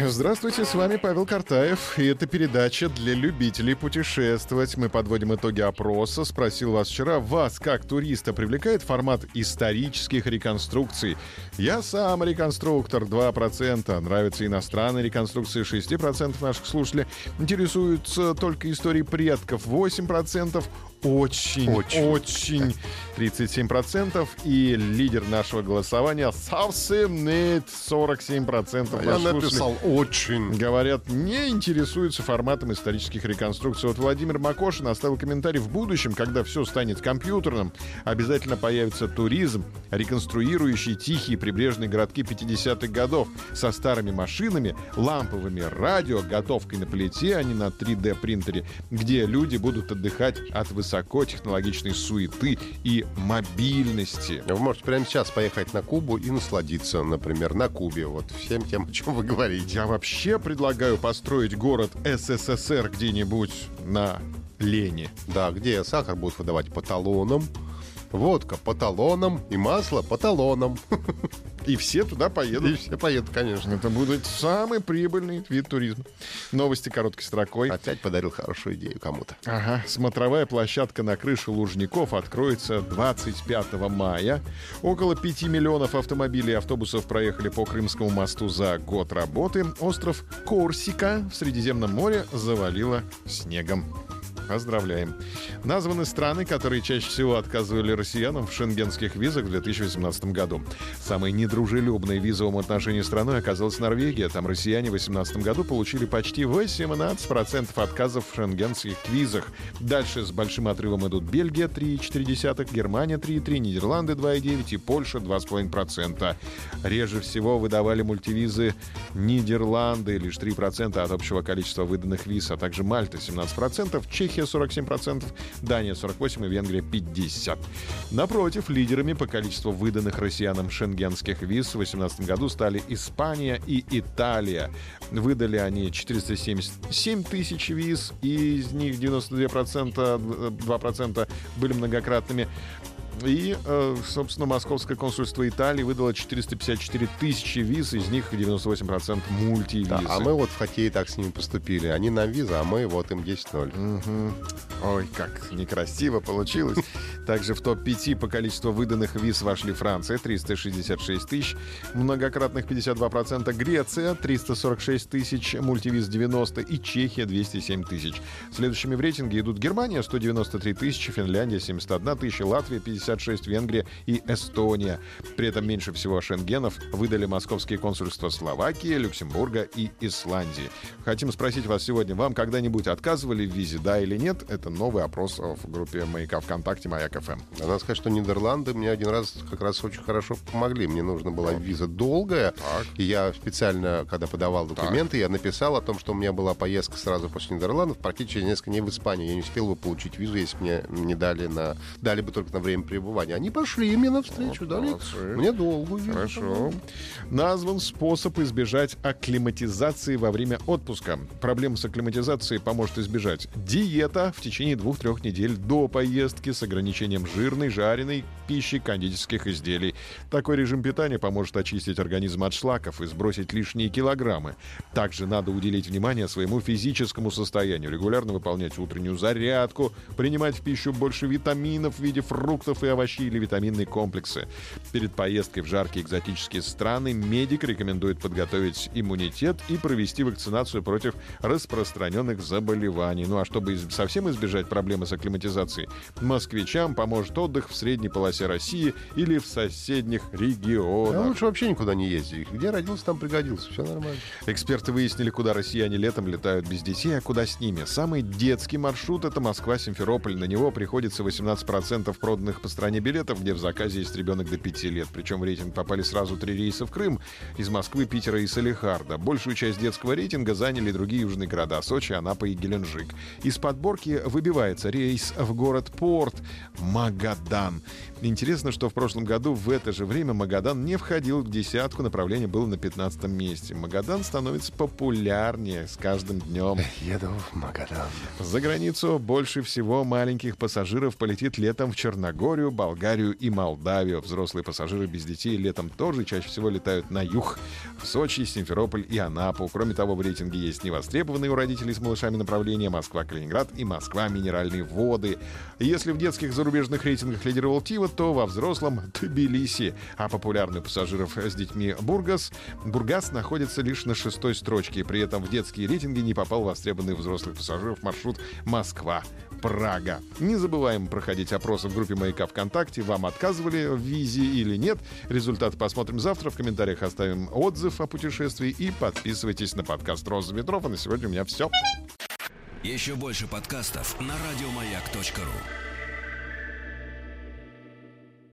Здравствуйте, с вами Павел Картаев, и это передача для любителей путешествовать. Мы подводим итоги опроса. Спросил вас вчера, вас как туриста привлекает формат исторических реконструкций? Я сам реконструктор, 2%. Нравятся иностранные реконструкции, 6% наших слушателей. Интересуются только истории предков, 8%. Очень, очень, очень. 37%. И лидер нашего голосования совсем нет, 47%. А я написал очень. Говорят, не интересуются форматом исторических реконструкций. Вот Владимир Макошин оставил комментарий. В будущем, когда все станет компьютерным, обязательно появится туризм, реконструирующий тихие прибрежные городки 50-х годов со старыми машинами, ламповыми радио, готовкой на плите, а не на 3D-принтере, где люди будут отдыхать от высокотехнологичной суеты и мобильности. Вы можете прямо сейчас поехать на Кубу и насладиться, например, на Кубе. Вот всем тем, о чем вы говорите. Я вообще предлагаю построить город СССР где-нибудь на Лене. Да, где сахар будут выдавать по талонам, водка по талонам и масло по талонам. И все туда поедут. И все поедут, конечно. Это будет самый прибыльный вид туризма. Новости короткой строкой. Опять подарил хорошую идею кому-то. Ага. Смотровая площадка на крыше Лужников откроется 25 мая. Около 5 миллионов автомобилей и автобусов проехали по Крымскому мосту за год работы. Остров Корсика в Средиземном море завалило снегом. Поздравляем. Названы страны, которые чаще всего отказывали россиянам в шенгенских визах в 2018 году. Самой недружелюбной в визовом отношении страной оказалась Норвегия. Там россияне в 2018 году получили почти 18% отказов в шенгенских визах. Дальше с большим отрывом идут Бельгия 3,4%, Германия 3,3%, Нидерланды 2,9% и Польша 2,5%. Реже всего выдавали мультивизы Нидерланды, лишь 3% от общего количества выданных виз, а также Мальта 17%, Чехия 47%, Дания 48% и Венгрия 50%. Напротив, лидерами по количеству выданных россиянам шенгенских виз в 2018 году стали Испания и Италия. Выдали они 477 тысяч виз, и из них 92%, 2% были многократными. И, э, собственно, Московское консульство Италии выдало 454 тысячи виз, из них 98% мультивизы. Да, а мы вот в хоккее так с ними поступили. Они нам виза, а мы вот им 10-0. Угу. Ой, как некрасиво получилось. Также в топ-5 по количеству выданных виз вошли Франция 366 тысяч, многократных 52%, Греция 346 тысяч, мультивиз 90 и Чехия 207 тысяч. Следующими в рейтинге идут Германия 193 тысячи, Финляндия 71 тысяча, Латвия 56, Венгрия и Эстония. При этом меньше всего шенгенов выдали московские консульства Словакии, Люксембурга и Исландии. Хотим спросить вас сегодня, вам когда-нибудь отказывали в визе, да или нет? Это новый опрос в группе «Маяка ВКонтакте» «Маяк ФМ». Надо сказать, что Нидерланды мне один раз как раз очень хорошо помогли. Мне нужна была виза долгая. Так. И я специально, когда подавал документы, я написал о том, что у меня была поездка сразу после Нидерландов, практически через несколько дней в Испанию. Я не успел бы получить визу, если бы мне не дали на... Дали бы только на время пребывания. Они пошли мне навстречу, Вот, дали молодцы. мне долгую визу. Хорошо. Назван способ избежать акклиматизации во время отпуска. Проблем с акклиматизацией поможет избежать диета в течение двух-трех недель до поездки с ограничением жирной, жареной пищи, кондитерских изделий. Такой режим питания поможет очистить организм от шлаков и сбросить лишние килограммы. Также надо уделить внимание своему физическому состоянию, регулярно выполнять утреннюю зарядку, принимать в пищу больше витаминов в виде фруктов и овощей или витаминные комплексы. Перед поездкой в жаркие экзотические страны медик рекомендует подготовить иммунитет и провести вакцинацию против распространенных заболеваний. Ну а чтобы совсем избежать проблемы с акклиматизацией, москвичам поможет отдых в средней полосе России или в соседних регионах. лучше вообще никуда не ездить. Где родился, там пригодился. Все нормально. Эксперты выяснили, куда россияне летом летают без детей, а куда с ними. Самый детский маршрут — это Москва-Симферополь. На него приходится 18% проданных по стране билетов, где в заказе есть ребенок до 5 лет. Причем в рейтинг попали сразу три рейса в Крым из Москвы, Питера и Салихарда. Большую часть детского рейтинга заняли другие южные города — Сочи, Анапа и Геленджик. Из подборки выбивается рейс в город Порт Магадан. Интересно, что в прошлом году в это же время Магадан не входил в десятку, направление было на 15 месте. Магадан становится популярнее с каждым днем. Еду в Магадан. За границу больше всего маленьких пассажиров полетит летом в Черногорию, Болгарию и Молдавию. Взрослые пассажиры без детей летом тоже чаще всего летают на юг, в Сочи, Симферополь и Анапу. Кроме того, в рейтинге есть невостребованные у родителей с малышами направления Москва-Калининград и Москва-Минеральные воды. Если в детских зарубежных рейтингах лидировал Тива, то во взрослом Тбилиси. А популярный пассажиров с детьми Бургас, Бургас находится лишь на шестой строчке. При этом в детские рейтинги не попал востребованный взрослых пассажиров маршрут Москва. Прага. Не забываем проходить опросы в группе «Маяка ВКонтакте». Вам отказывали в визе или нет? Результаты посмотрим завтра. В комментариях оставим отзыв о путешествии и подписывайтесь на подкаст «Роза ветров». А на сегодня у меня все. Еще больше подкастов на радиомаяк.ру.